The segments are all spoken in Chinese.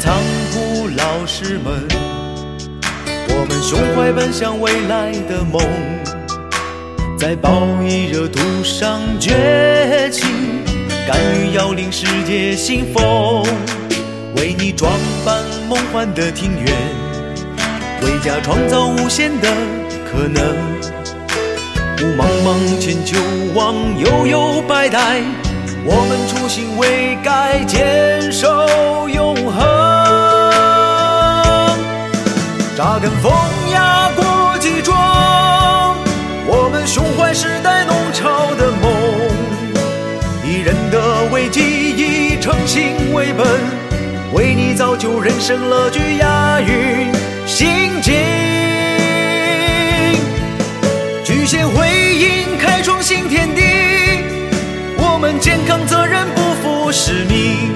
仓库老师们，我们胸怀奔向未来的梦，在暴疫热土上崛起，敢于要领世界新风，为你装扮梦幻的庭院，为家创造无限的可能。雾茫茫千秋望悠悠百代，我们初心未改，坚守永恒。扎根风雅国际庄，我们胸怀时代弄潮的梦，以人的危机，以诚信为本，为你造就人生乐趣押韵心境。扛责任，不负使命。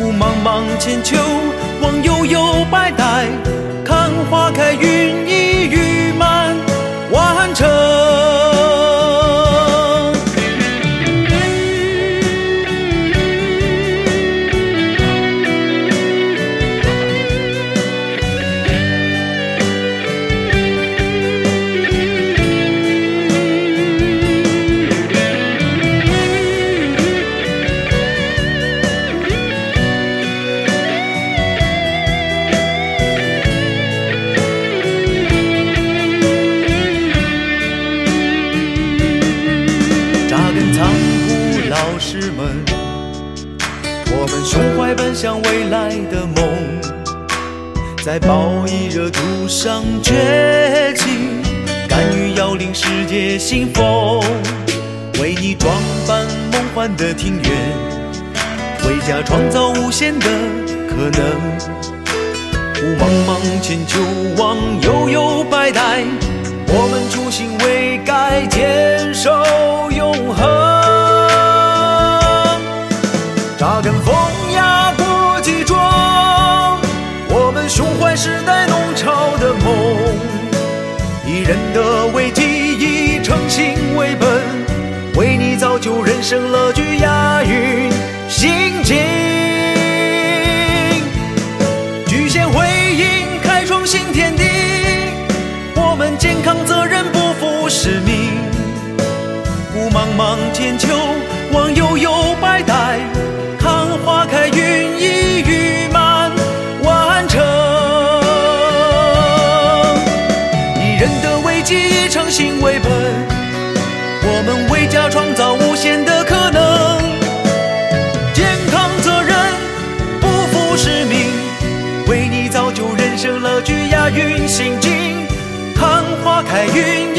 雾茫茫千秋，仓库老师们，我们胸怀奔向未来的梦，在暴疫热土上崛起，敢于要领世界新风，为你装扮梦幻的庭院，为家创造无限的可能。雾茫茫千秋望悠悠百代，我们初心未改，坚守时代弄潮的梦，以人的为基，以诚信为本，为你造就人生乐趣押韵心境。举贤回应，开创新天地。我们健康责任，不负使命。雾茫茫千秋，望悠悠心为本，我们为家创造无限的可能。健康责任，不负使命，为你造就人生乐趣押韵心境，看花开，云